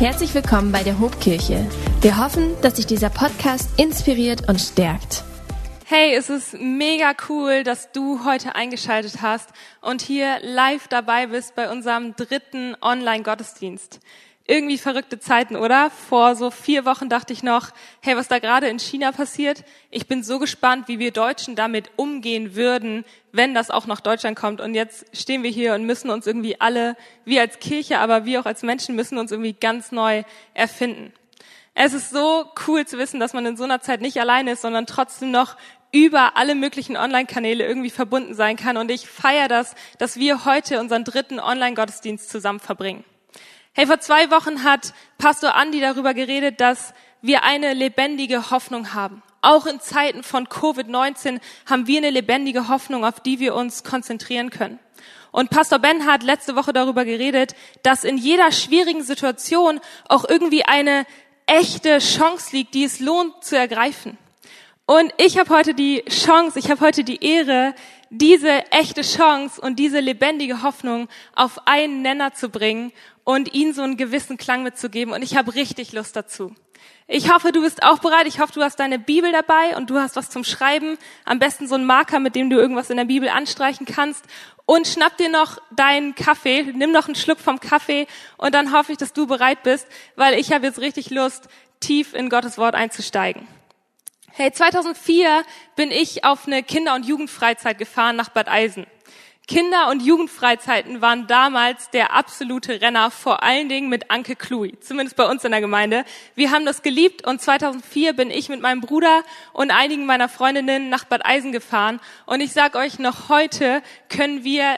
Herzlich willkommen bei der Hobkirche. Wir hoffen, dass sich dieser Podcast inspiriert und stärkt. Hey, es ist mega cool, dass du heute eingeschaltet hast und hier live dabei bist bei unserem dritten Online-Gottesdienst. Irgendwie verrückte Zeiten, oder? Vor so vier Wochen dachte ich noch, hey, was da gerade in China passiert, ich bin so gespannt, wie wir Deutschen damit umgehen würden, wenn das auch nach Deutschland kommt. Und jetzt stehen wir hier und müssen uns irgendwie alle, wir als Kirche, aber wir auch als Menschen, müssen uns irgendwie ganz neu erfinden. Es ist so cool zu wissen, dass man in so einer Zeit nicht alleine ist, sondern trotzdem noch über alle möglichen Online-Kanäle irgendwie verbunden sein kann. Und ich feiere das, dass wir heute unseren dritten Online-Gottesdienst zusammen verbringen. Hey, vor zwei Wochen hat Pastor Andi darüber geredet, dass wir eine lebendige Hoffnung haben. Auch in Zeiten von Covid-19 haben wir eine lebendige Hoffnung, auf die wir uns konzentrieren können. Und Pastor Ben hat letzte Woche darüber geredet, dass in jeder schwierigen Situation auch irgendwie eine echte Chance liegt, die es lohnt zu ergreifen. Und ich habe heute die Chance, ich habe heute die Ehre, diese echte Chance und diese lebendige Hoffnung auf einen Nenner zu bringen und ihnen so einen gewissen Klang mitzugeben. Und ich habe richtig Lust dazu. Ich hoffe, du bist auch bereit. Ich hoffe, du hast deine Bibel dabei und du hast was zum Schreiben. Am besten so einen Marker, mit dem du irgendwas in der Bibel anstreichen kannst. Und schnapp dir noch deinen Kaffee, nimm noch einen Schluck vom Kaffee und dann hoffe ich, dass du bereit bist, weil ich habe jetzt richtig Lust, tief in Gottes Wort einzusteigen. Hey, 2004 bin ich auf eine Kinder- und Jugendfreizeit gefahren nach Bad Eisen. Kinder- und Jugendfreizeiten waren damals der absolute Renner, vor allen Dingen mit Anke Klui, zumindest bei uns in der Gemeinde. Wir haben das geliebt und 2004 bin ich mit meinem Bruder und einigen meiner Freundinnen nach Bad Eisen gefahren. Und ich sag euch, noch heute können wir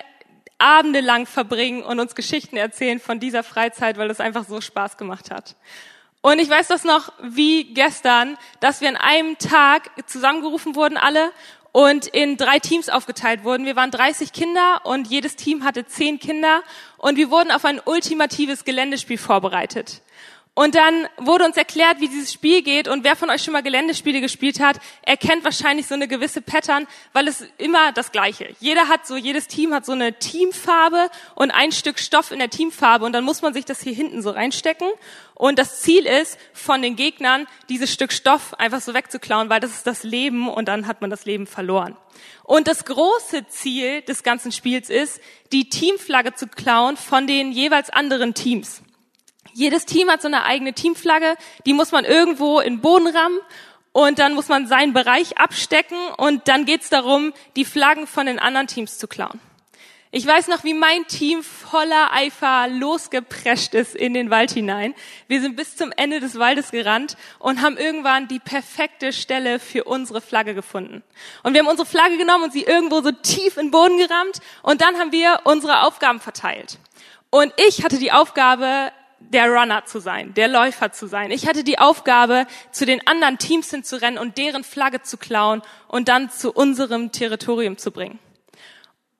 Abende lang verbringen und uns Geschichten erzählen von dieser Freizeit, weil es einfach so Spaß gemacht hat. Und ich weiß das noch wie gestern, dass wir an einem Tag zusammengerufen wurden alle und in drei Teams aufgeteilt wurden. Wir waren 30 Kinder und jedes Team hatte zehn Kinder und wir wurden auf ein ultimatives Geländespiel vorbereitet. Und dann wurde uns erklärt, wie dieses Spiel geht. Und wer von euch schon mal Geländespiele gespielt hat, erkennt wahrscheinlich so eine gewisse Pattern, weil es immer das Gleiche. Jeder hat so, jedes Team hat so eine Teamfarbe und ein Stück Stoff in der Teamfarbe. Und dann muss man sich das hier hinten so reinstecken. Und das Ziel ist, von den Gegnern dieses Stück Stoff einfach so wegzuklauen, weil das ist das Leben und dann hat man das Leben verloren. Und das große Ziel des ganzen Spiels ist, die Teamflagge zu klauen von den jeweils anderen Teams. Jedes Team hat so eine eigene Teamflagge, die muss man irgendwo in den Boden rammen und dann muss man seinen Bereich abstecken und dann geht's darum, die Flaggen von den anderen Teams zu klauen. Ich weiß noch, wie mein Team voller Eifer losgeprescht ist in den Wald hinein. Wir sind bis zum Ende des Waldes gerannt und haben irgendwann die perfekte Stelle für unsere Flagge gefunden. Und wir haben unsere Flagge genommen und sie irgendwo so tief in den Boden gerammt und dann haben wir unsere Aufgaben verteilt. Und ich hatte die Aufgabe, der Runner zu sein, der Läufer zu sein. Ich hatte die Aufgabe, zu den anderen Teams hinzurennen und deren Flagge zu klauen und dann zu unserem Territorium zu bringen.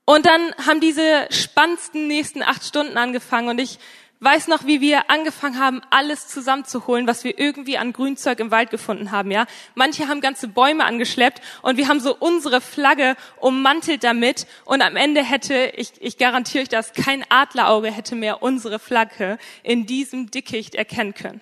Und dann haben diese spannendsten nächsten acht Stunden angefangen und ich weiß noch, wie wir angefangen haben, alles zusammenzuholen, was wir irgendwie an Grünzeug im Wald gefunden haben, ja. Manche haben ganze Bäume angeschleppt und wir haben so unsere Flagge ummantelt damit und am Ende hätte, ich, ich garantiere euch das, kein Adlerauge hätte mehr unsere Flagge in diesem Dickicht erkennen können.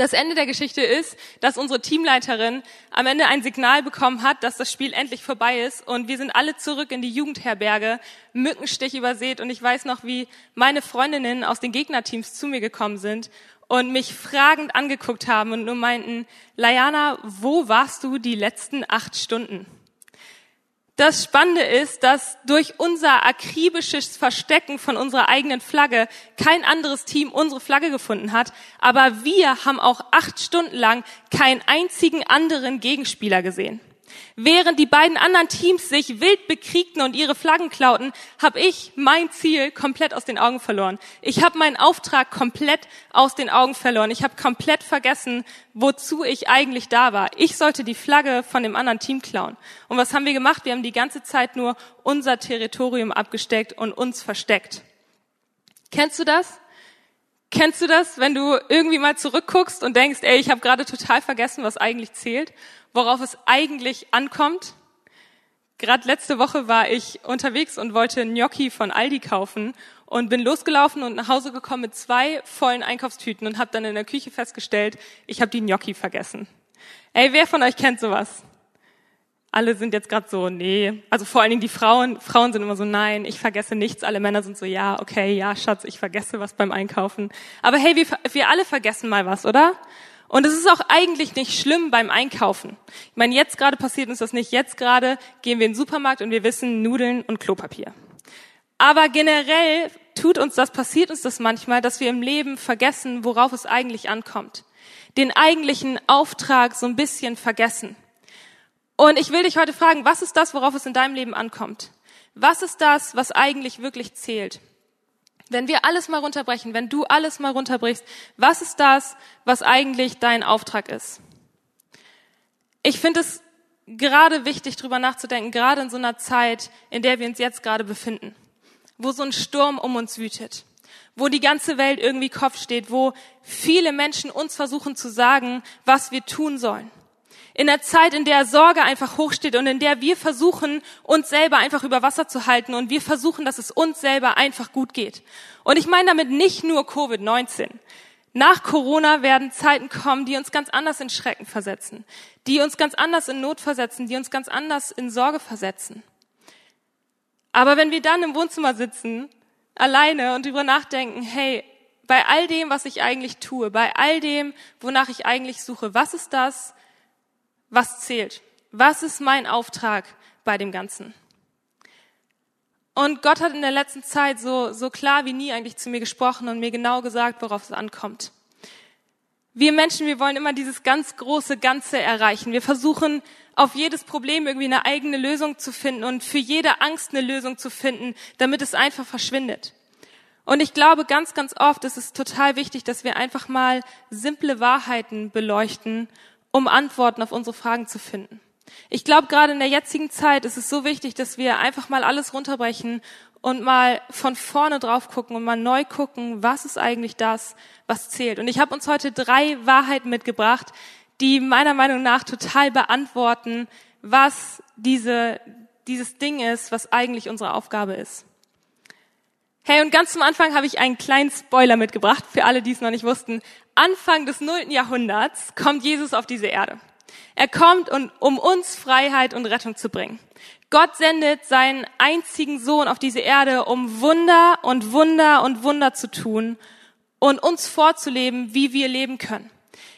Das Ende der Geschichte ist, dass unsere Teamleiterin am Ende ein Signal bekommen hat, dass das Spiel endlich vorbei ist und wir sind alle zurück in die Jugendherberge, Mückenstich übersät und ich weiß noch, wie meine Freundinnen aus den Gegnerteams zu mir gekommen sind und mich fragend angeguckt haben und nur meinten, Layana, wo warst du die letzten acht Stunden? Das Spannende ist, dass durch unser akribisches Verstecken von unserer eigenen Flagge kein anderes Team unsere Flagge gefunden hat, aber wir haben auch acht Stunden lang keinen einzigen anderen Gegenspieler gesehen. Während die beiden anderen Teams sich wild bekriegten und ihre Flaggen klauten, habe ich mein Ziel komplett aus den Augen verloren. Ich habe meinen Auftrag komplett aus den Augen verloren. Ich habe komplett vergessen, wozu ich eigentlich da war. Ich sollte die Flagge von dem anderen Team klauen. Und was haben wir gemacht? Wir haben die ganze Zeit nur unser Territorium abgesteckt und uns versteckt. Kennst du das? Kennst du das, wenn du irgendwie mal zurückguckst und denkst, ey, ich habe gerade total vergessen, was eigentlich zählt? Worauf es eigentlich ankommt. Gerade letzte Woche war ich unterwegs und wollte Gnocchi von Aldi kaufen und bin losgelaufen und nach Hause gekommen mit zwei vollen Einkaufstüten und habe dann in der Küche festgestellt, ich habe die Gnocchi vergessen. Ey, wer von euch kennt sowas? Alle sind jetzt gerade so, nee. Also vor allen Dingen die Frauen. Frauen sind immer so, nein, ich vergesse nichts. Alle Männer sind so, ja, okay, ja, Schatz, ich vergesse was beim Einkaufen. Aber hey, wir, wir alle vergessen mal was, oder? Und es ist auch eigentlich nicht schlimm beim Einkaufen. Ich meine, jetzt gerade passiert uns das nicht. Jetzt gerade gehen wir in den Supermarkt und wir wissen Nudeln und Klopapier. Aber generell tut uns das, passiert uns das manchmal, dass wir im Leben vergessen, worauf es eigentlich ankommt. Den eigentlichen Auftrag so ein bisschen vergessen. Und ich will dich heute fragen, was ist das, worauf es in deinem Leben ankommt? Was ist das, was eigentlich wirklich zählt? Wenn wir alles mal runterbrechen, wenn du alles mal runterbrichst, was ist das, was eigentlich dein Auftrag ist? Ich finde es gerade wichtig, drüber nachzudenken, gerade in so einer Zeit, in der wir uns jetzt gerade befinden, wo so ein Sturm um uns wütet, wo die ganze Welt irgendwie Kopf steht, wo viele Menschen uns versuchen zu sagen, was wir tun sollen in der Zeit, in der Sorge einfach hochsteht und in der wir versuchen, uns selber einfach über Wasser zu halten und wir versuchen, dass es uns selber einfach gut geht. Und ich meine damit nicht nur Covid-19. Nach Corona werden Zeiten kommen, die uns ganz anders in Schrecken versetzen, die uns ganz anders in Not versetzen, die uns ganz anders in Sorge versetzen. Aber wenn wir dann im Wohnzimmer sitzen, alleine und darüber nachdenken, hey, bei all dem, was ich eigentlich tue, bei all dem, wonach ich eigentlich suche, was ist das, was zählt? Was ist mein Auftrag bei dem Ganzen? Und Gott hat in der letzten Zeit so, so klar wie nie eigentlich zu mir gesprochen und mir genau gesagt, worauf es ankommt. Wir Menschen, wir wollen immer dieses ganz große Ganze erreichen. Wir versuchen auf jedes Problem irgendwie eine eigene Lösung zu finden und für jede Angst eine Lösung zu finden, damit es einfach verschwindet. Und ich glaube, ganz, ganz oft ist es total wichtig, dass wir einfach mal simple Wahrheiten beleuchten um Antworten auf unsere Fragen zu finden. Ich glaube, gerade in der jetzigen Zeit ist es so wichtig, dass wir einfach mal alles runterbrechen und mal von vorne drauf gucken und mal neu gucken, was ist eigentlich das, was zählt. Und ich habe uns heute drei Wahrheiten mitgebracht, die meiner Meinung nach total beantworten, was diese, dieses Ding ist, was eigentlich unsere Aufgabe ist. Hey, und ganz zum Anfang habe ich einen kleinen Spoiler mitgebracht, für alle, die es noch nicht wussten. Anfang des nullten Jahrhunderts kommt Jesus auf diese Erde. Er kommt, um uns Freiheit und Rettung zu bringen. Gott sendet seinen einzigen Sohn auf diese Erde, um Wunder und Wunder und Wunder zu tun und uns vorzuleben, wie wir leben können.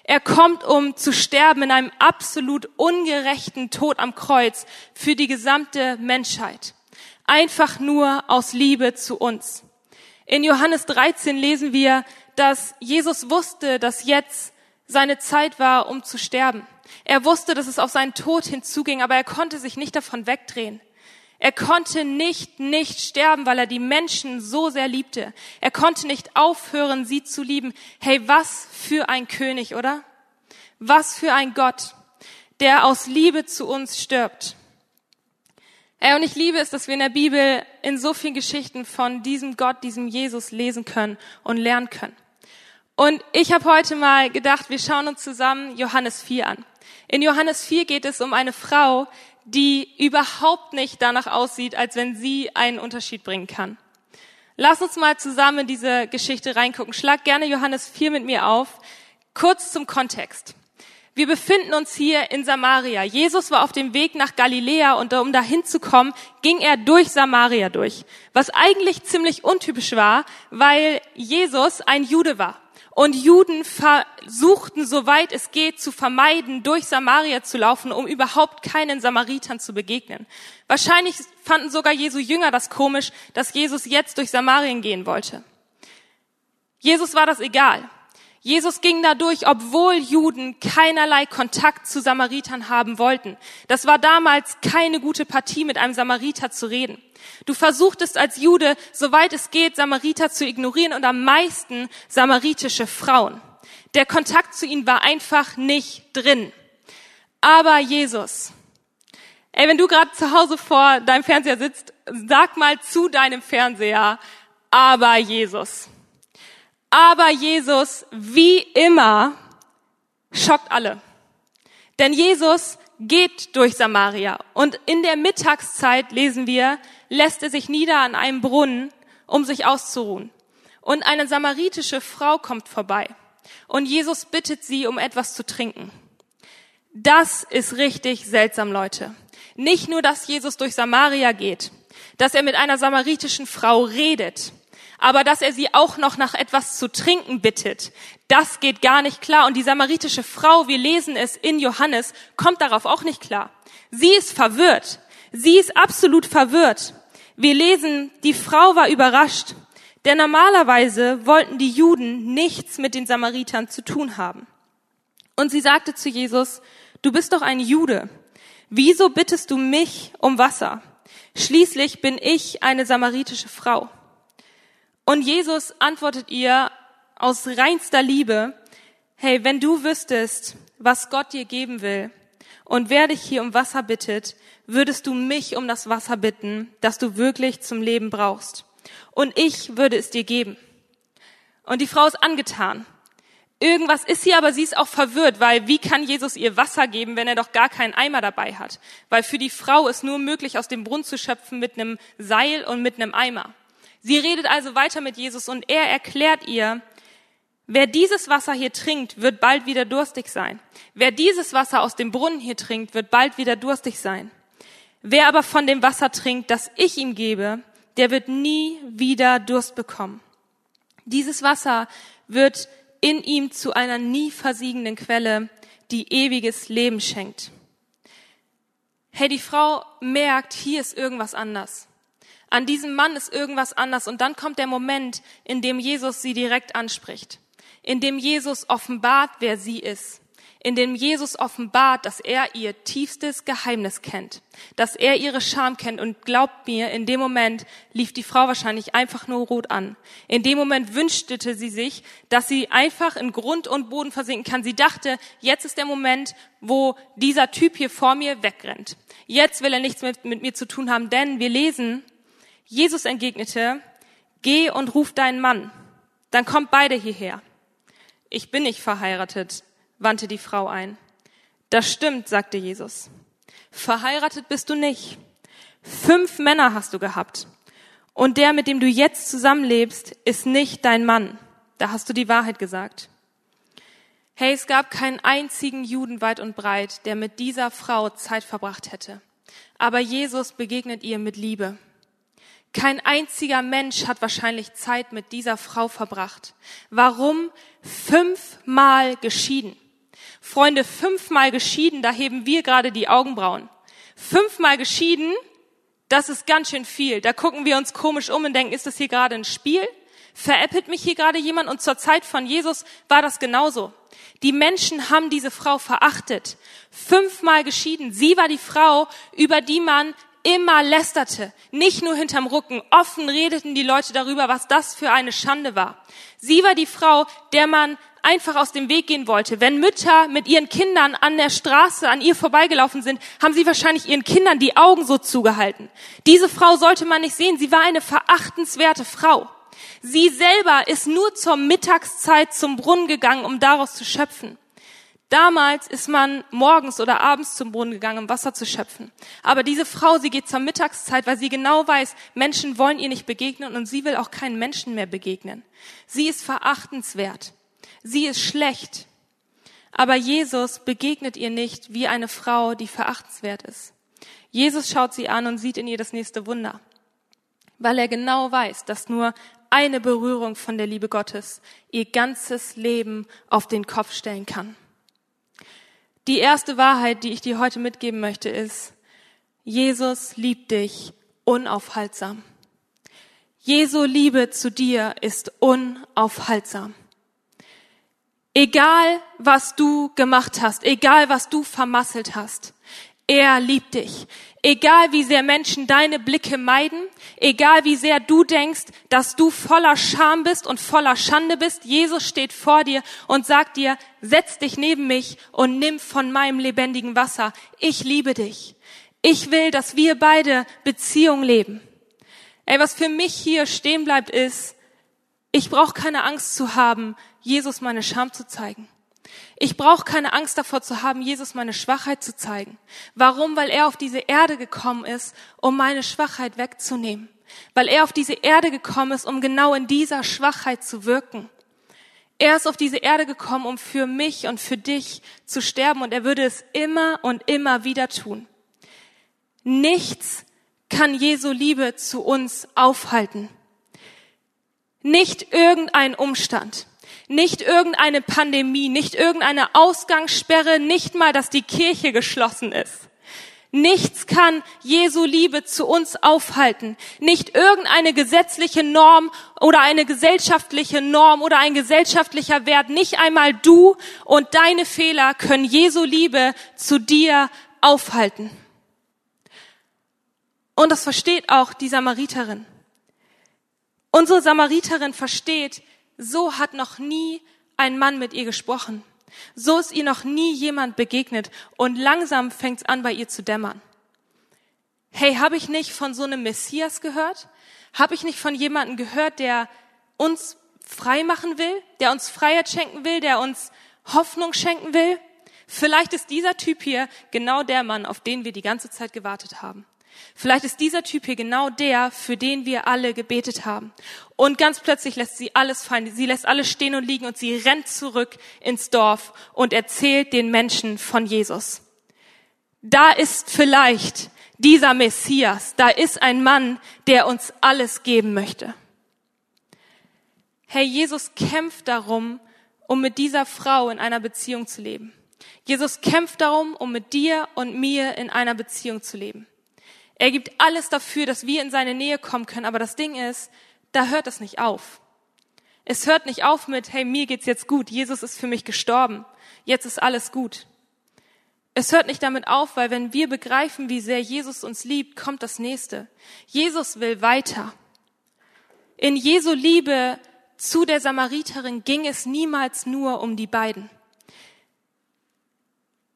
Er kommt, um zu sterben in einem absolut ungerechten Tod am Kreuz für die gesamte Menschheit. Einfach nur aus Liebe zu uns. In Johannes 13 lesen wir, dass Jesus wusste, dass jetzt seine Zeit war, um zu sterben. Er wusste, dass es auf seinen Tod hinzuging, aber er konnte sich nicht davon wegdrehen. Er konnte nicht nicht sterben, weil er die Menschen so sehr liebte. Er konnte nicht aufhören, sie zu lieben. Hey, was für ein König, oder? Was für ein Gott, der aus Liebe zu uns stirbt. Ey, und ich liebe es, dass wir in der Bibel in so vielen Geschichten von diesem Gott, diesem Jesus lesen können und lernen können. Und ich habe heute mal gedacht, wir schauen uns zusammen Johannes 4 an. In Johannes 4 geht es um eine Frau, die überhaupt nicht danach aussieht, als wenn sie einen Unterschied bringen kann. Lass uns mal zusammen in diese Geschichte reingucken. Schlag gerne Johannes 4 mit mir auf. Kurz zum Kontext. Wir befinden uns hier in Samaria. Jesus war auf dem Weg nach Galiläa und um dahin zu kommen, ging er durch Samaria durch. Was eigentlich ziemlich untypisch war, weil Jesus ein Jude war. Und Juden versuchten, soweit es geht, zu vermeiden, durch Samaria zu laufen, um überhaupt keinen Samaritern zu begegnen. Wahrscheinlich fanden sogar Jesu Jünger das komisch, dass Jesus jetzt durch Samarien gehen wollte. Jesus war das egal. Jesus ging dadurch, obwohl Juden keinerlei Kontakt zu Samaritern haben wollten. Das war damals keine gute Partie, mit einem Samariter zu reden. Du versuchtest als Jude, soweit es geht, Samariter zu ignorieren und am meisten samaritische Frauen. Der Kontakt zu ihnen war einfach nicht drin. Aber Jesus, ey, wenn du gerade zu Hause vor deinem Fernseher sitzt, sag mal zu deinem Fernseher, aber Jesus. Aber Jesus, wie immer, schockt alle. Denn Jesus geht durch Samaria und in der Mittagszeit lesen wir, lässt er sich nieder an einem Brunnen, um sich auszuruhen. Und eine samaritische Frau kommt vorbei. Und Jesus bittet sie um etwas zu trinken. Das ist richtig seltsam, Leute. Nicht nur, dass Jesus durch Samaria geht, dass er mit einer samaritischen Frau redet, aber dass er sie auch noch nach etwas zu trinken bittet, das geht gar nicht klar. Und die samaritische Frau, wir lesen es in Johannes, kommt darauf auch nicht klar. Sie ist verwirrt. Sie ist absolut verwirrt. Wir lesen, die Frau war überrascht, denn normalerweise wollten die Juden nichts mit den Samaritern zu tun haben. Und sie sagte zu Jesus, du bist doch ein Jude. Wieso bittest du mich um Wasser? Schließlich bin ich eine samaritische Frau. Und Jesus antwortet ihr aus reinster Liebe, hey, wenn du wüsstest, was Gott dir geben will und wer dich hier um Wasser bittet, würdest du mich um das Wasser bitten, das du wirklich zum Leben brauchst. Und ich würde es dir geben. Und die Frau ist angetan. Irgendwas ist sie, aber sie ist auch verwirrt, weil wie kann Jesus ihr Wasser geben, wenn er doch gar keinen Eimer dabei hat? Weil für die Frau ist nur möglich, aus dem Brunnen zu schöpfen mit einem Seil und mit einem Eimer. Sie redet also weiter mit Jesus und er erklärt ihr, wer dieses Wasser hier trinkt, wird bald wieder durstig sein. Wer dieses Wasser aus dem Brunnen hier trinkt, wird bald wieder durstig sein. Wer aber von dem Wasser trinkt, das ich ihm gebe, der wird nie wieder Durst bekommen. Dieses Wasser wird in ihm zu einer nie versiegenden Quelle, die ewiges Leben schenkt. Hey, die Frau merkt, hier ist irgendwas anders. An diesem Mann ist irgendwas anders. Und dann kommt der Moment, in dem Jesus sie direkt anspricht. In dem Jesus offenbart, wer sie ist in dem Jesus offenbart, dass er ihr tiefstes Geheimnis kennt, dass er ihre Scham kennt und glaubt mir, in dem Moment lief die Frau wahrscheinlich einfach nur rot an. In dem Moment wünschte sie sich, dass sie einfach in Grund und Boden versinken kann. Sie dachte, jetzt ist der Moment, wo dieser Typ hier vor mir wegrennt. Jetzt will er nichts mit, mit mir zu tun haben, denn wir lesen, Jesus entgegnete, geh und ruf deinen Mann, dann kommt beide hierher. Ich bin nicht verheiratet, wandte die Frau ein. Das stimmt, sagte Jesus. Verheiratet bist du nicht. Fünf Männer hast du gehabt. Und der, mit dem du jetzt zusammenlebst, ist nicht dein Mann. Da hast du die Wahrheit gesagt. Hey, es gab keinen einzigen Juden weit und breit, der mit dieser Frau Zeit verbracht hätte. Aber Jesus begegnet ihr mit Liebe. Kein einziger Mensch hat wahrscheinlich Zeit mit dieser Frau verbracht. Warum? Fünfmal geschieden. Freunde, fünfmal geschieden, da heben wir gerade die Augenbrauen. Fünfmal geschieden, das ist ganz schön viel. Da gucken wir uns komisch um und denken, ist das hier gerade ein Spiel? Veräppelt mich hier gerade jemand? Und zur Zeit von Jesus war das genauso. Die Menschen haben diese Frau verachtet. Fünfmal geschieden. Sie war die Frau, über die man immer lästerte. Nicht nur hinterm Rücken. Offen redeten die Leute darüber, was das für eine Schande war. Sie war die Frau, der man einfach aus dem Weg gehen wollte. Wenn Mütter mit ihren Kindern an der Straße an ihr vorbeigelaufen sind, haben sie wahrscheinlich ihren Kindern die Augen so zugehalten. Diese Frau sollte man nicht sehen. Sie war eine verachtenswerte Frau. Sie selber ist nur zur Mittagszeit zum Brunnen gegangen, um daraus zu schöpfen. Damals ist man morgens oder abends zum Brunnen gegangen, um Wasser zu schöpfen. Aber diese Frau, sie geht zur Mittagszeit, weil sie genau weiß, Menschen wollen ihr nicht begegnen und sie will auch keinen Menschen mehr begegnen. Sie ist verachtenswert sie ist schlecht. Aber Jesus begegnet ihr nicht wie eine Frau, die verachtenswert ist. Jesus schaut sie an und sieht in ihr das nächste Wunder, weil er genau weiß, dass nur eine Berührung von der Liebe Gottes ihr ganzes Leben auf den Kopf stellen kann. Die erste Wahrheit, die ich dir heute mitgeben möchte, ist, Jesus liebt dich unaufhaltsam. Jesu Liebe zu dir ist unaufhaltsam. Egal, was du gemacht hast, egal, was du vermasselt hast, er liebt dich. Egal, wie sehr Menschen deine Blicke meiden, egal, wie sehr du denkst, dass du voller Scham bist und voller Schande bist, Jesus steht vor dir und sagt dir, setz dich neben mich und nimm von meinem lebendigen Wasser. Ich liebe dich. Ich will, dass wir beide Beziehung leben. Ey, was für mich hier stehen bleibt, ist, ich brauche keine Angst zu haben, Jesus meine Scham zu zeigen. Ich brauche keine Angst davor zu haben, Jesus meine Schwachheit zu zeigen. Warum? Weil er auf diese Erde gekommen ist, um meine Schwachheit wegzunehmen. weil er auf diese Erde gekommen ist, um genau in dieser Schwachheit zu wirken. Er ist auf diese Erde gekommen, um für mich und für dich zu sterben und er würde es immer und immer wieder tun. Nichts kann Jesu Liebe zu uns aufhalten. Nicht irgendein Umstand, nicht irgendeine Pandemie, nicht irgendeine Ausgangssperre, nicht mal, dass die Kirche geschlossen ist. Nichts kann Jesu Liebe zu uns aufhalten. Nicht irgendeine gesetzliche Norm oder eine gesellschaftliche Norm oder ein gesellschaftlicher Wert. Nicht einmal du und deine Fehler können Jesu Liebe zu dir aufhalten. Und das versteht auch die Samariterin. Unsere Samariterin versteht, so hat noch nie ein Mann mit ihr gesprochen. So ist ihr noch nie jemand begegnet und langsam fängt es an, bei ihr zu dämmern. Hey, habe ich nicht von so einem Messias gehört? Habe ich nicht von jemandem gehört, der uns frei machen will, der uns Freiheit schenken will, der uns Hoffnung schenken will? Vielleicht ist dieser Typ hier genau der Mann, auf den wir die ganze Zeit gewartet haben. Vielleicht ist dieser Typ hier genau der, für den wir alle gebetet haben. Und ganz plötzlich lässt sie alles fallen. Sie lässt alles stehen und liegen und sie rennt zurück ins Dorf und erzählt den Menschen von Jesus. Da ist vielleicht dieser Messias. Da ist ein Mann, der uns alles geben möchte. Herr Jesus kämpft darum, um mit dieser Frau in einer Beziehung zu leben. Jesus kämpft darum, um mit dir und mir in einer Beziehung zu leben. Er gibt alles dafür, dass wir in seine Nähe kommen können. Aber das Ding ist, da hört es nicht auf. Es hört nicht auf mit, hey, mir geht's jetzt gut. Jesus ist für mich gestorben. Jetzt ist alles gut. Es hört nicht damit auf, weil wenn wir begreifen, wie sehr Jesus uns liebt, kommt das nächste. Jesus will weiter. In Jesu Liebe zu der Samariterin ging es niemals nur um die beiden.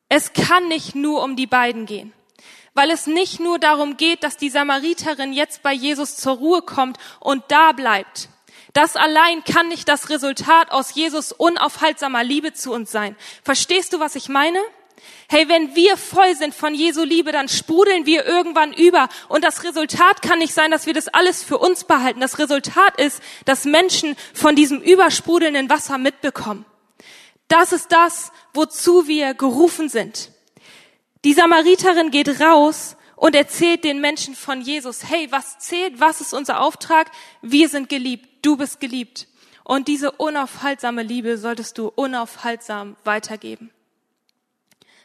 Es kann nicht nur um die beiden gehen weil es nicht nur darum geht, dass die Samariterin jetzt bei Jesus zur Ruhe kommt und da bleibt. Das allein kann nicht das Resultat aus Jesus unaufhaltsamer Liebe zu uns sein. Verstehst du, was ich meine? Hey, wenn wir voll sind von Jesu Liebe, dann sprudeln wir irgendwann über. Und das Resultat kann nicht sein, dass wir das alles für uns behalten. Das Resultat ist, dass Menschen von diesem übersprudelnden Wasser mitbekommen. Das ist das, wozu wir gerufen sind. Die Samariterin geht raus und erzählt den Menschen von Jesus, hey, was zählt, was ist unser Auftrag? Wir sind geliebt, du bist geliebt. Und diese unaufhaltsame Liebe solltest du unaufhaltsam weitergeben.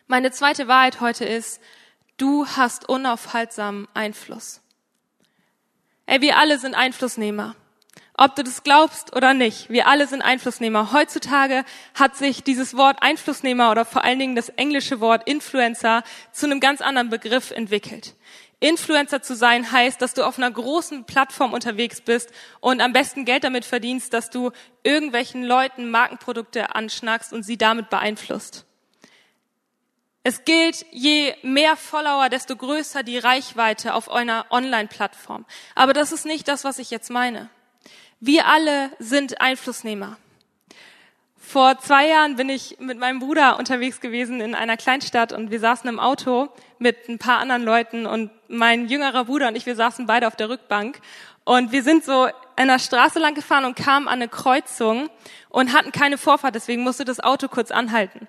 Meine zweite Wahrheit heute ist, du hast unaufhaltsam Einfluss. Ey, wir alle sind Einflussnehmer. Ob du das glaubst oder nicht, wir alle sind Einflussnehmer. Heutzutage hat sich dieses Wort Einflussnehmer oder vor allen Dingen das englische Wort Influencer zu einem ganz anderen Begriff entwickelt. Influencer zu sein heißt, dass du auf einer großen Plattform unterwegs bist und am besten Geld damit verdienst, dass du irgendwelchen Leuten Markenprodukte anschnackst und sie damit beeinflusst. Es gilt, je mehr Follower, desto größer die Reichweite auf einer Online-Plattform. Aber das ist nicht das, was ich jetzt meine. Wir alle sind Einflussnehmer. Vor zwei Jahren bin ich mit meinem Bruder unterwegs gewesen in einer Kleinstadt und wir saßen im Auto mit ein paar anderen Leuten und mein jüngerer Bruder und ich, wir saßen beide auf der Rückbank und wir sind so in der Straße lang gefahren und kamen an eine Kreuzung und hatten keine Vorfahrt, deswegen musste das Auto kurz anhalten.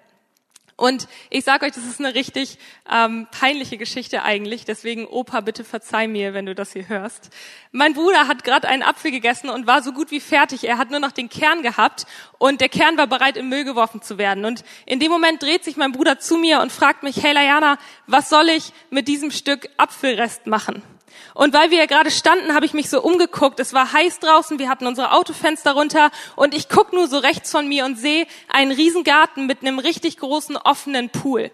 Und ich sage euch, das ist eine richtig ähm, peinliche Geschichte eigentlich. Deswegen, Opa, bitte verzeih mir, wenn du das hier hörst. Mein Bruder hat gerade einen Apfel gegessen und war so gut wie fertig. Er hat nur noch den Kern gehabt und der Kern war bereit, im Müll geworfen zu werden. Und in dem Moment dreht sich mein Bruder zu mir und fragt mich, hey Layana, was soll ich mit diesem Stück Apfelrest machen? Und weil wir ja gerade standen, habe ich mich so umgeguckt. Es war heiß draußen, wir hatten unsere Autofenster runter und ich guck nur so rechts von mir und sehe einen Riesengarten mit einem richtig großen offenen Pool.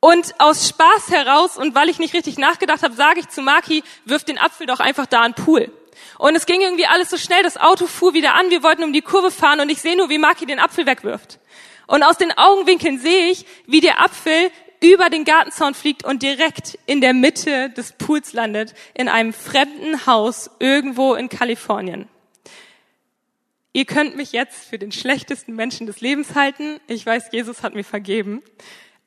Und aus Spaß heraus und weil ich nicht richtig nachgedacht habe, sage ich zu Maki, wirf den Apfel doch einfach da in den Pool. Und es ging irgendwie alles so schnell, das Auto fuhr wieder an, wir wollten um die Kurve fahren und ich sehe nur, wie Maki den Apfel wegwirft. Und aus den Augenwinkeln sehe ich, wie der Apfel über den Gartenzaun fliegt und direkt in der Mitte des Pools landet, in einem fremden Haus irgendwo in Kalifornien. Ihr könnt mich jetzt für den schlechtesten Menschen des Lebens halten. Ich weiß, Jesus hat mir vergeben.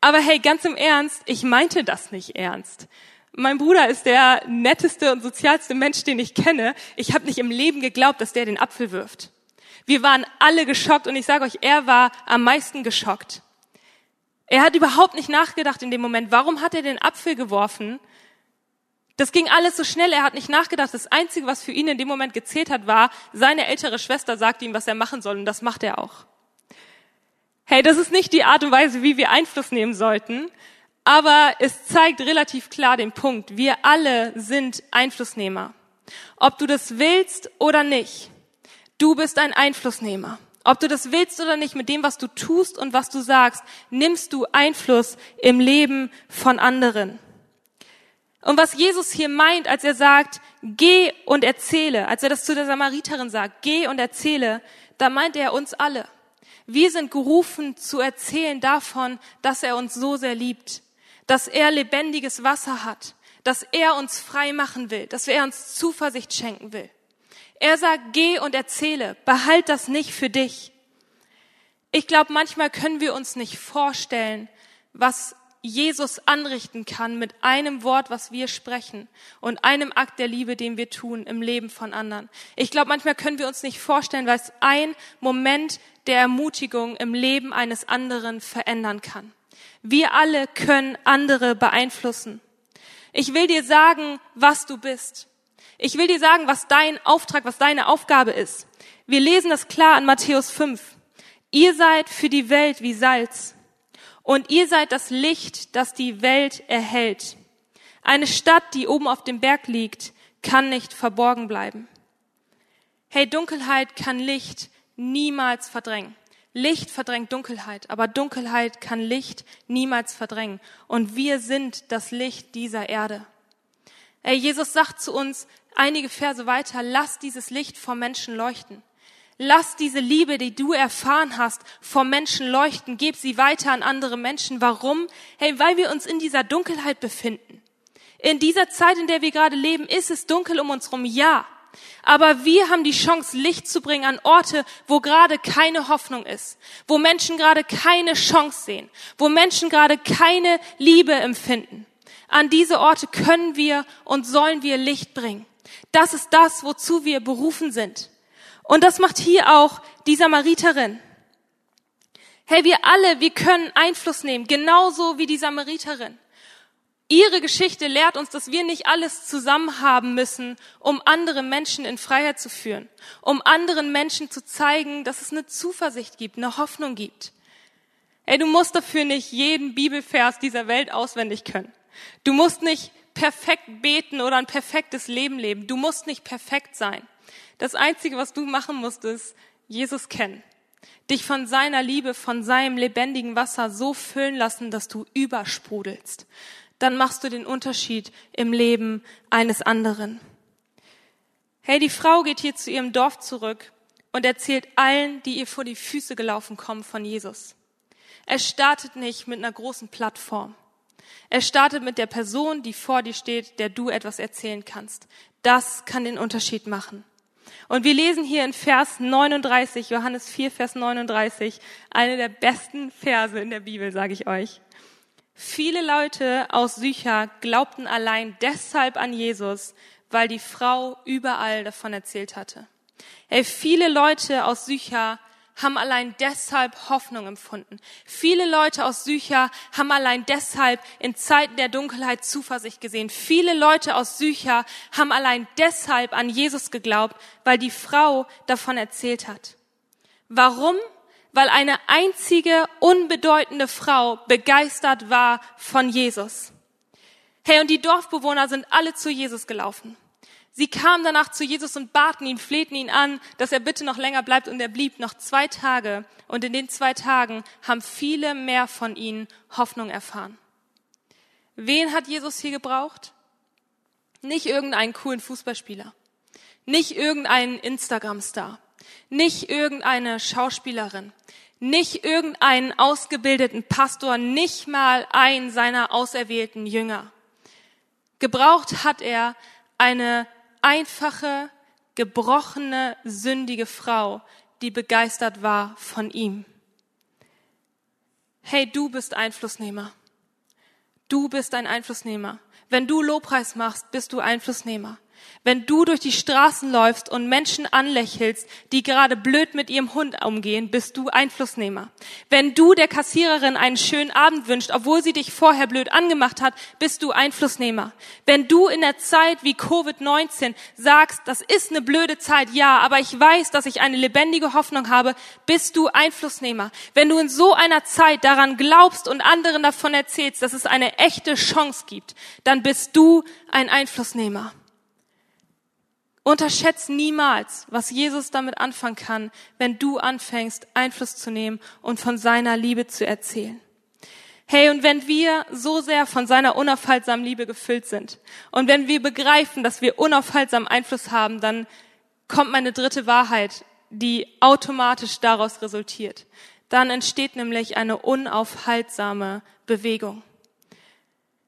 Aber hey, ganz im Ernst, ich meinte das nicht ernst. Mein Bruder ist der netteste und sozialste Mensch, den ich kenne. Ich habe nicht im Leben geglaubt, dass der den Apfel wirft. Wir waren alle geschockt und ich sage euch, er war am meisten geschockt. Er hat überhaupt nicht nachgedacht in dem Moment, warum hat er den Apfel geworfen? Das ging alles so schnell, er hat nicht nachgedacht. Das Einzige, was für ihn in dem Moment gezählt hat, war, seine ältere Schwester sagt ihm, was er machen soll und das macht er auch. Hey, das ist nicht die Art und Weise, wie wir Einfluss nehmen sollten, aber es zeigt relativ klar den Punkt. Wir alle sind Einflussnehmer. Ob du das willst oder nicht, du bist ein Einflussnehmer. Ob du das willst oder nicht, mit dem, was du tust und was du sagst, nimmst du Einfluss im Leben von anderen. Und was Jesus hier meint, als er sagt, geh und erzähle, als er das zu der Samariterin sagt, geh und erzähle, da meint er uns alle. Wir sind gerufen zu erzählen davon, dass er uns so sehr liebt, dass er lebendiges Wasser hat, dass er uns frei machen will, dass er uns Zuversicht schenken will. Er sagt, geh und erzähle, behalt das nicht für dich. Ich glaube, manchmal können wir uns nicht vorstellen, was Jesus anrichten kann mit einem Wort, was wir sprechen und einem Akt der Liebe, den wir tun im Leben von anderen. Ich glaube, manchmal können wir uns nicht vorstellen, was ein Moment der Ermutigung im Leben eines anderen verändern kann. Wir alle können andere beeinflussen. Ich will dir sagen, was du bist. Ich will dir sagen, was dein Auftrag, was deine Aufgabe ist. Wir lesen das klar in Matthäus 5. Ihr seid für die Welt wie Salz. Und ihr seid das Licht, das die Welt erhält. Eine Stadt, die oben auf dem Berg liegt, kann nicht verborgen bleiben. Hey, Dunkelheit kann Licht niemals verdrängen. Licht verdrängt Dunkelheit, aber Dunkelheit kann Licht niemals verdrängen. Und wir sind das Licht dieser Erde. Ey, Jesus sagt zu uns einige Verse weiter, lass dieses Licht vor Menschen leuchten. Lass diese Liebe, die du erfahren hast, vor Menschen leuchten. Gib sie weiter an andere Menschen. Warum? Hey, weil wir uns in dieser Dunkelheit befinden. In dieser Zeit, in der wir gerade leben, ist es dunkel um uns herum, ja. Aber wir haben die Chance, Licht zu bringen an Orte, wo gerade keine Hoffnung ist, wo Menschen gerade keine Chance sehen, wo Menschen gerade keine Liebe empfinden. An diese Orte können wir und sollen wir Licht bringen. Das ist das, wozu wir berufen sind. Und das macht hier auch die Samariterin. Hey, wir alle, wir können Einfluss nehmen, genauso wie die Samariterin. Ihre Geschichte lehrt uns, dass wir nicht alles zusammen haben müssen, um andere Menschen in Freiheit zu führen, um anderen Menschen zu zeigen, dass es eine Zuversicht gibt, eine Hoffnung gibt. Ey, du musst dafür nicht jeden Bibelvers dieser Welt auswendig können. Du musst nicht perfekt beten oder ein perfektes Leben leben. Du musst nicht perfekt sein. Das Einzige, was du machen musst, ist Jesus kennen. Dich von seiner Liebe, von seinem lebendigen Wasser so füllen lassen, dass du übersprudelst dann machst du den Unterschied im Leben eines anderen. Hey, die Frau geht hier zu ihrem Dorf zurück und erzählt allen, die ihr vor die Füße gelaufen kommen, von Jesus. Er startet nicht mit einer großen Plattform. Er startet mit der Person, die vor dir steht, der du etwas erzählen kannst. Das kann den Unterschied machen. Und wir lesen hier in Vers 39, Johannes 4, Vers 39, eine der besten Verse in der Bibel, sage ich euch. Viele Leute aus Sychar glaubten allein deshalb an Jesus, weil die Frau überall davon erzählt hatte. Hey, viele Leute aus Sychar haben allein deshalb Hoffnung empfunden. Viele Leute aus Sychar haben allein deshalb in Zeiten der Dunkelheit Zuversicht gesehen. Viele Leute aus Sychar haben allein deshalb an Jesus geglaubt, weil die Frau davon erzählt hat. Warum? weil eine einzige unbedeutende Frau begeistert war von Jesus. Hey, und die Dorfbewohner sind alle zu Jesus gelaufen. Sie kamen danach zu Jesus und baten ihn, flehten ihn an, dass er bitte noch länger bleibt und er blieb noch zwei Tage. Und in den zwei Tagen haben viele mehr von ihnen Hoffnung erfahren. Wen hat Jesus hier gebraucht? Nicht irgendeinen coolen Fußballspieler. Nicht irgendeinen Instagram-Star nicht irgendeine Schauspielerin, nicht irgendeinen ausgebildeten Pastor, nicht mal einen seiner auserwählten Jünger. Gebraucht hat er eine einfache, gebrochene, sündige Frau, die begeistert war von ihm. Hey, du bist Einflussnehmer. Du bist ein Einflussnehmer. Wenn du Lobpreis machst, bist du Einflussnehmer. Wenn du durch die Straßen läufst und Menschen anlächelst, die gerade blöd mit ihrem Hund umgehen, bist du Einflussnehmer. Wenn du der Kassiererin einen schönen Abend wünscht, obwohl sie dich vorher blöd angemacht hat, bist du Einflussnehmer. Wenn du in der Zeit wie Covid-19 sagst, das ist eine blöde Zeit, ja, aber ich weiß, dass ich eine lebendige Hoffnung habe, bist du Einflussnehmer. Wenn du in so einer Zeit daran glaubst und anderen davon erzählst, dass es eine echte Chance gibt, dann bist du ein Einflussnehmer. Unterschätz niemals, was Jesus damit anfangen kann, wenn du anfängst, Einfluss zu nehmen und von seiner Liebe zu erzählen. Hey, und wenn wir so sehr von seiner unaufhaltsamen Liebe gefüllt sind und wenn wir begreifen, dass wir unaufhaltsam Einfluss haben, dann kommt meine dritte Wahrheit, die automatisch daraus resultiert. Dann entsteht nämlich eine unaufhaltsame Bewegung.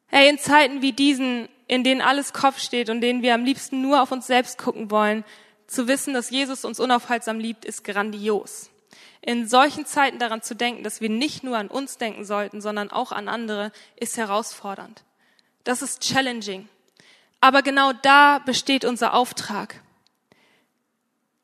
Hey, in Zeiten wie diesen in denen alles Kopf steht und denen wir am liebsten nur auf uns selbst gucken wollen, zu wissen, dass Jesus uns unaufhaltsam liebt, ist grandios. In solchen Zeiten daran zu denken, dass wir nicht nur an uns denken sollten, sondern auch an andere, ist herausfordernd. Das ist challenging. Aber genau da besteht unser Auftrag.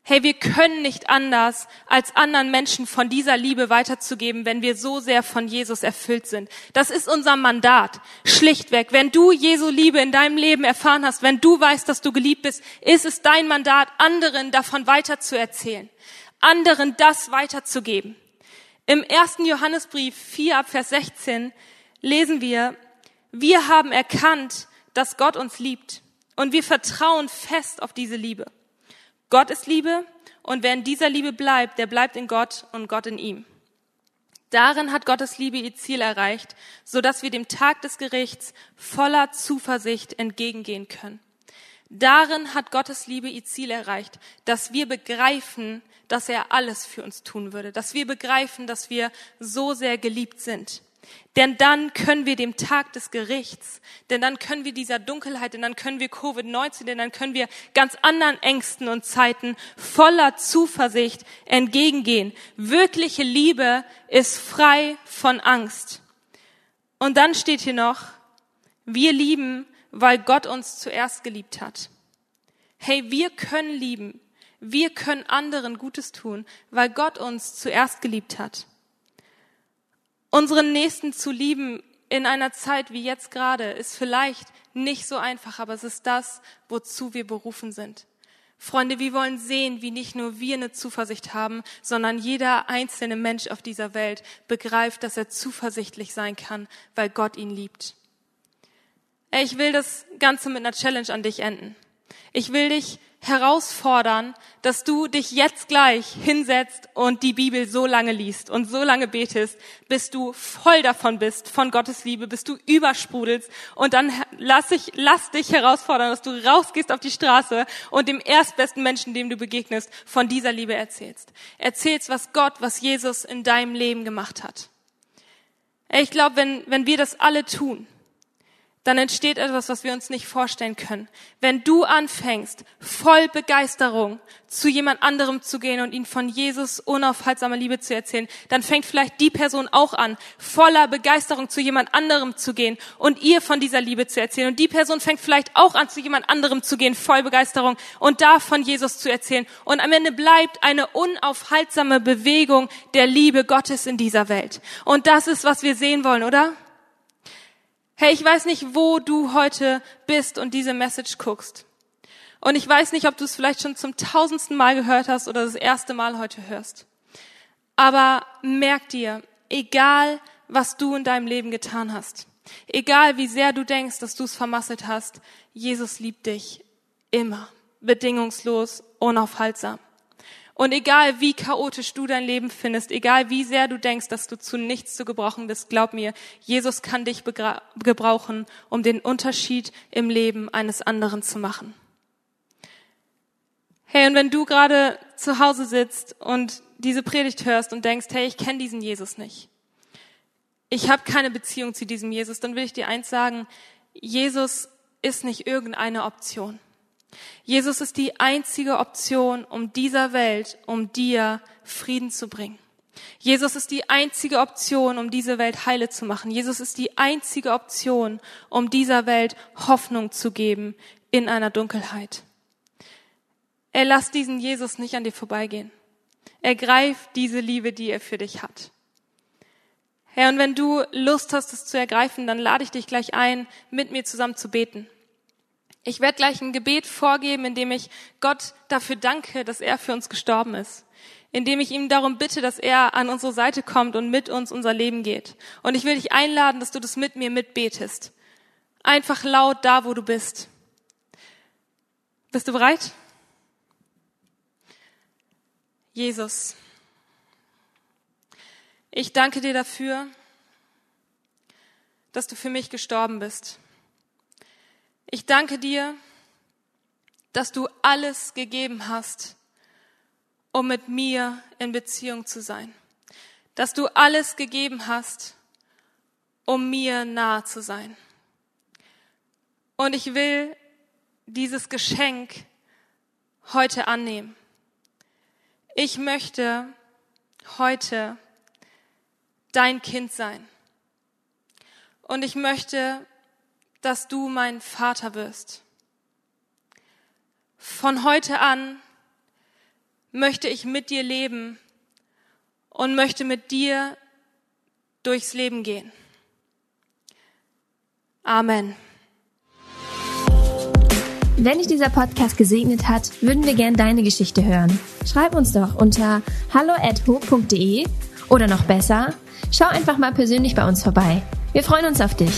Hey, wir können nicht anders, als anderen Menschen von dieser Liebe weiterzugeben, wenn wir so sehr von Jesus erfüllt sind. Das ist unser Mandat. Schlichtweg. Wenn du Jesu Liebe in deinem Leben erfahren hast, wenn du weißt, dass du geliebt bist, ist es dein Mandat, anderen davon weiterzuerzählen. Anderen das weiterzugeben. Im ersten Johannesbrief 4 ab Vers 16 lesen wir, wir haben erkannt, dass Gott uns liebt und wir vertrauen fest auf diese Liebe. Gott ist Liebe und wer in dieser Liebe bleibt, der bleibt in Gott und Gott in ihm. Darin hat Gottes Liebe ihr Ziel erreicht, so dass wir dem Tag des Gerichts voller Zuversicht entgegengehen können. Darin hat Gottes Liebe ihr Ziel erreicht, dass wir begreifen, dass er alles für uns tun würde, dass wir begreifen, dass wir so sehr geliebt sind. Denn dann können wir dem Tag des Gerichts, denn dann können wir dieser Dunkelheit, denn dann können wir Covid-19, denn dann können wir ganz anderen Ängsten und Zeiten voller Zuversicht entgegengehen. Wirkliche Liebe ist frei von Angst. Und dann steht hier noch, wir lieben, weil Gott uns zuerst geliebt hat. Hey, wir können lieben. Wir können anderen Gutes tun, weil Gott uns zuerst geliebt hat unseren Nächsten zu lieben in einer Zeit wie jetzt gerade ist vielleicht nicht so einfach, aber es ist das, wozu wir berufen sind. Freunde, wir wollen sehen, wie nicht nur wir eine Zuversicht haben, sondern jeder einzelne Mensch auf dieser Welt begreift, dass er zuversichtlich sein kann, weil Gott ihn liebt. Ich will das Ganze mit einer Challenge an dich enden. Ich will dich herausfordern, dass du dich jetzt gleich hinsetzt und die Bibel so lange liest und so lange betest, bis du voll davon bist, von Gottes Liebe, bis du übersprudelst. Und dann lass, ich, lass dich herausfordern, dass du rausgehst auf die Straße und dem erstbesten Menschen, dem du begegnest, von dieser Liebe erzählst. Erzählst, was Gott, was Jesus in deinem Leben gemacht hat. Ich glaube, wenn, wenn wir das alle tun, dann entsteht etwas, was wir uns nicht vorstellen können. Wenn du anfängst, voll Begeisterung zu jemand anderem zu gehen und ihn von Jesus unaufhaltsamer Liebe zu erzählen, dann fängt vielleicht die Person auch an, voller Begeisterung zu jemand anderem zu gehen und ihr von dieser Liebe zu erzählen. Und die Person fängt vielleicht auch an, zu jemand anderem zu gehen, voll Begeisterung und da von Jesus zu erzählen. Und am Ende bleibt eine unaufhaltsame Bewegung der Liebe Gottes in dieser Welt. Und das ist, was wir sehen wollen, oder? Hey, ich weiß nicht, wo du heute bist und diese Message guckst. Und ich weiß nicht, ob du es vielleicht schon zum tausendsten Mal gehört hast oder das erste Mal heute hörst. Aber merk dir, egal was du in deinem Leben getan hast, egal wie sehr du denkst, dass du es vermasselt hast, Jesus liebt dich immer, bedingungslos, unaufhaltsam. Und egal wie chaotisch du dein Leben findest, egal wie sehr du denkst, dass du zu nichts zu gebrauchen bist, glaub mir, Jesus kann dich gebrauchen, um den Unterschied im Leben eines anderen zu machen. Hey, und wenn du gerade zu Hause sitzt und diese Predigt hörst und denkst, hey, ich kenne diesen Jesus nicht. Ich habe keine Beziehung zu diesem Jesus, dann will ich dir eins sagen, Jesus ist nicht irgendeine Option. Jesus ist die einzige Option, um dieser Welt, um dir Frieden zu bringen. Jesus ist die einzige Option, um diese Welt heile zu machen. Jesus ist die einzige Option, um dieser Welt Hoffnung zu geben in einer Dunkelheit. Er lässt diesen Jesus nicht an dir vorbeigehen. Ergreif diese Liebe, die er für dich hat. Herr, und wenn du Lust hast, es zu ergreifen, dann lade ich dich gleich ein, mit mir zusammen zu beten. Ich werde gleich ein Gebet vorgeben, in dem ich Gott dafür danke, dass er für uns gestorben ist. Indem ich ihm darum bitte, dass er an unsere Seite kommt und mit uns unser Leben geht. Und ich will dich einladen, dass du das mit mir mitbetest. Einfach laut da, wo du bist. Bist du bereit? Jesus, ich danke dir dafür, dass du für mich gestorben bist. Ich danke dir, dass du alles gegeben hast, um mit mir in Beziehung zu sein. Dass du alles gegeben hast, um mir nahe zu sein. Und ich will dieses Geschenk heute annehmen. Ich möchte heute dein Kind sein. Und ich möchte, dass du mein Vater wirst. Von heute an möchte ich mit dir leben und möchte mit dir durchs Leben gehen. Amen. Wenn dich dieser Podcast gesegnet hat, würden wir gern deine Geschichte hören. Schreib uns doch unter hallo@ho.de oder noch besser, schau einfach mal persönlich bei uns vorbei. Wir freuen uns auf dich.